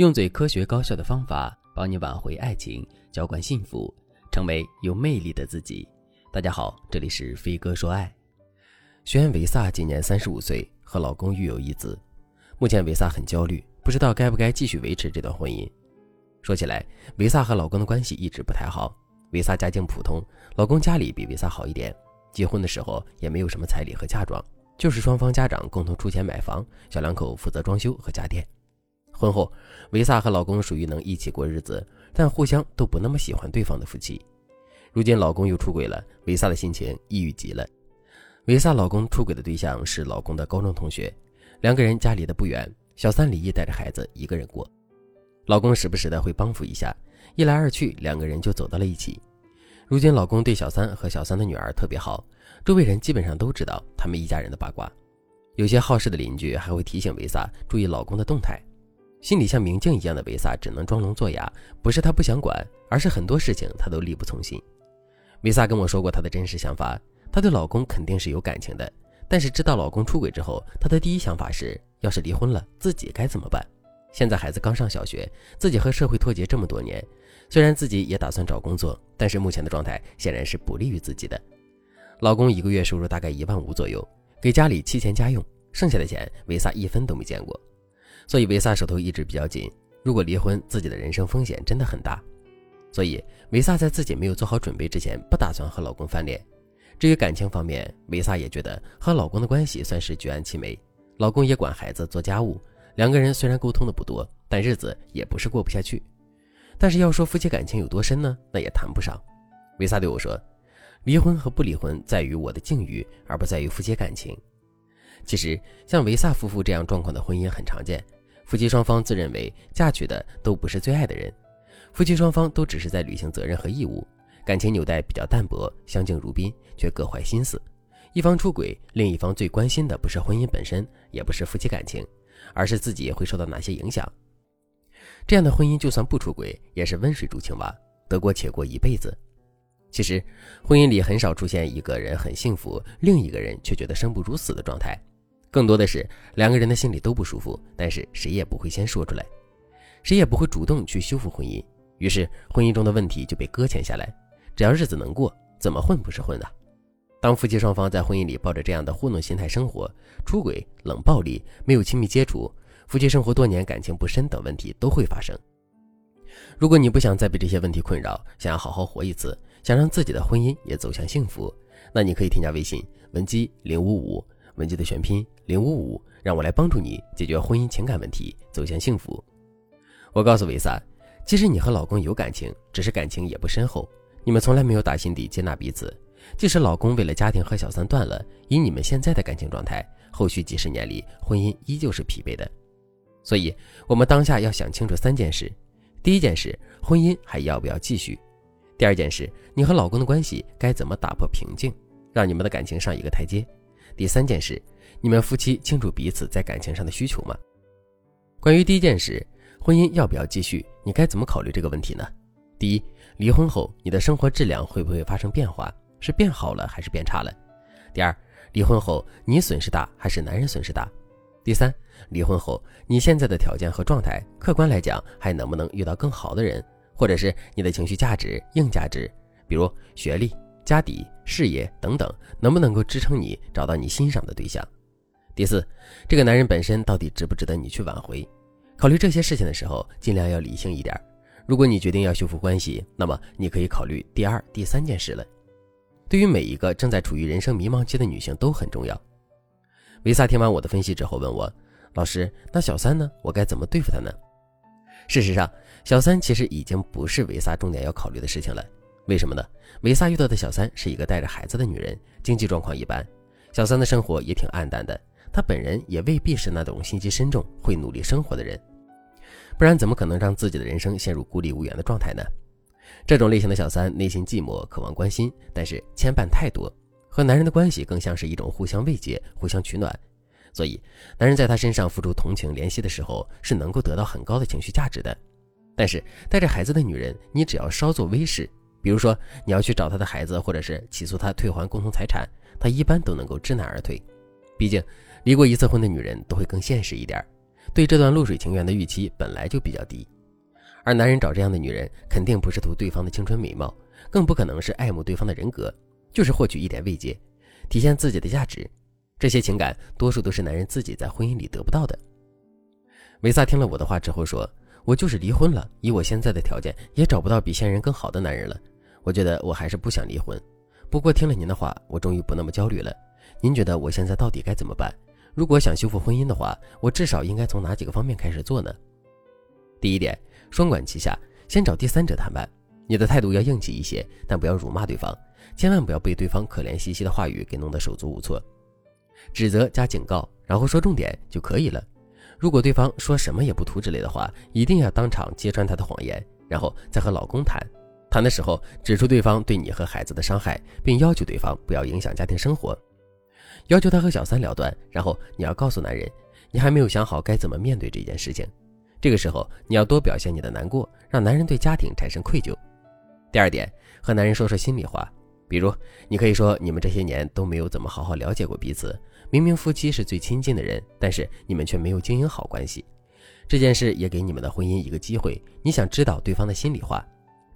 用最科学高效的方法帮你挽回爱情，浇灌幸福，成为有魅力的自己。大家好，这里是飞哥说爱。学员维萨今年三十五岁，和老公育有一子。目前维萨很焦虑，不知道该不该继续维持这段婚姻。说起来，维萨和老公的关系一直不太好。维萨家境普通，老公家里比维萨好一点。结婚的时候也没有什么彩礼和嫁妆，就是双方家长共同出钱买房，小两口负责装修和家电。婚后，维萨和老公属于能一起过日子，但互相都不那么喜欢对方的夫妻。如今老公又出轨了，维萨的心情抑郁极了。维萨老公出轨的对象是老公的高中同学，两个人家离得不远，小三李毅带着孩子一个人过。老公时不时的会帮扶一下，一来二去，两个人就走到了一起。如今老公对小三和小三的女儿特别好，周围人基本上都知道他们一家人的八卦。有些好事的邻居还会提醒维萨注意老公的动态。心里像明镜一样的维萨只能装聋作哑，不是他不想管，而是很多事情他都力不从心。维萨跟我说过她的真实想法，她对老公肯定是有感情的，但是知道老公出轨之后，她的第一想法是，要是离婚了，自己该怎么办？现在孩子刚上小学，自己和社会脱节这么多年，虽然自己也打算找工作，但是目前的状态显然是不利于自己的。老公一个月收入大概一万五左右，给家里七钱家用，剩下的钱维萨一分都没见过。所以维萨手头一直比较紧，如果离婚，自己的人生风险真的很大。所以维萨在自己没有做好准备之前，不打算和老公翻脸。至于感情方面，维萨也觉得和老公的关系算是举案齐眉，老公也管孩子做家务，两个人虽然沟通的不多，但日子也不是过不下去。但是要说夫妻感情有多深呢？那也谈不上。维萨对我说：“离婚和不离婚在于我的境遇，而不在于夫妻感情。”其实像维萨夫妇这样状况的婚姻很常见。夫妻双方自认为嫁娶的都不是最爱的人，夫妻双方都只是在履行责任和义务，感情纽带比较淡薄，相敬如宾，却各怀心思。一方出轨，另一方最关心的不是婚姻本身，也不是夫妻感情，而是自己会受到哪些影响。这样的婚姻就算不出轨，也是温水煮青蛙，得过且过一辈子。其实，婚姻里很少出现一个人很幸福，另一个人却觉得生不如死的状态。更多的是两个人的心里都不舒服，但是谁也不会先说出来，谁也不会主动去修复婚姻，于是婚姻中的问题就被搁浅下来。只要日子能过，怎么混不是混啊？当夫妻双方在婚姻里抱着这样的糊弄心态生活，出轨、冷暴力、没有亲密接触，夫妻生活多年感情不深等问题都会发生。如果你不想再被这些问题困扰，想要好好活一次，想让自己的婚姻也走向幸福，那你可以添加微信文姬零五五。文姬的全拼零五五，让我来帮助你解决婚姻情感问题，走向幸福。我告诉维萨，即使你和老公有感情，只是感情也不深厚，你们从来没有打心底接纳彼此。即使老公为了家庭和小三断了，以你们现在的感情状态，后续几十年里婚姻依旧是疲惫的。所以，我们当下要想清楚三件事：第一件事，婚姻还要不要继续；第二件事，你和老公的关系该怎么打破瓶颈，让你们的感情上一个台阶。第三件事，你们夫妻清楚彼此在感情上的需求吗？关于第一件事，婚姻要不要继续，你该怎么考虑这个问题呢？第一，离婚后你的生活质量会不会发生变化？是变好了还是变差了？第二，离婚后你损失大还是男人损失大？第三，离婚后你现在的条件和状态，客观来讲还能不能遇到更好的人？或者是你的情绪价值、硬价值，比如学历？家底、事业等等，能不能够支撑你找到你欣赏的对象？第四，这个男人本身到底值不值得你去挽回？考虑这些事情的时候，尽量要理性一点。如果你决定要修复关系，那么你可以考虑第二、第三件事了。对于每一个正在处于人生迷茫期的女性都很重要。维萨听完我的分析之后问我：“老师，那小三呢？我该怎么对付他呢？”事实上，小三其实已经不是维萨重点要考虑的事情了。为什么呢？维萨遇到的小三是一个带着孩子的女人，经济状况一般，小三的生活也挺暗淡的。她本人也未必是那种心机深重、会努力生活的人，不然怎么可能让自己的人生陷入孤立无援的状态呢？这种类型的小三内心寂寞，渴望关心，但是牵绊太多，和男人的关系更像是一种互相慰藉、互相取暖。所以，男人在她身上付出同情、怜惜的时候，是能够得到很高的情绪价值的。但是带着孩子的女人，你只要稍作微视。比如说，你要去找他的孩子，或者是起诉他退还共同财产，他一般都能够知难而退。毕竟，离过一次婚的女人都会更现实一点，对这段露水情缘的预期本来就比较低。而男人找这样的女人，肯定不是图对方的青春美貌，更不可能是爱慕对方的人格，就是获取一点慰藉，体现自己的价值。这些情感多数都是男人自己在婚姻里得不到的。维萨听了我的话之后说：“我就是离婚了，以我现在的条件，也找不到比现任更好的男人了。我觉得我还是不想离婚。不过听了您的话，我终于不那么焦虑了。您觉得我现在到底该怎么办？如果想修复婚姻的话，我至少应该从哪几个方面开始做呢？第一点。”双管齐下，先找第三者谈判。你的态度要硬气一些，但不要辱骂对方，千万不要被对方可怜兮兮的话语给弄得手足无措。指责加警告，然后说重点就可以了。如果对方说什么也不图之类的话，一定要当场揭穿他的谎言，然后再和老公谈。谈的时候指出对方对你和孩子的伤害，并要求对方不要影响家庭生活，要求他和小三了断。然后你要告诉男人，你还没有想好该怎么面对这件事情。这个时候，你要多表现你的难过，让男人对家庭产生愧疚。第二点，和男人说说心里话，比如你可以说你们这些年都没有怎么好好了解过彼此，明明夫妻是最亲近的人，但是你们却没有经营好关系。这件事也给你们的婚姻一个机会，你想知道对方的心里话，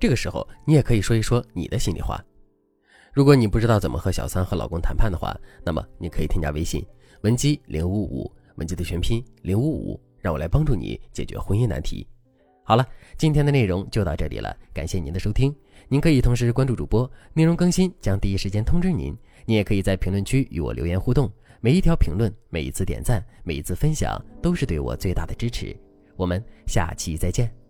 这个时候你也可以说一说你的心里话。如果你不知道怎么和小三和老公谈判的话，那么你可以添加微信文姬零五五，文姬的全拼零五五。让我来帮助你解决婚姻难题。好了，今天的内容就到这里了，感谢您的收听。您可以同时关注主播，内容更新将第一时间通知您。您也可以在评论区与我留言互动，每一条评论、每一次点赞、每一次分享，都是对我最大的支持。我们下期再见。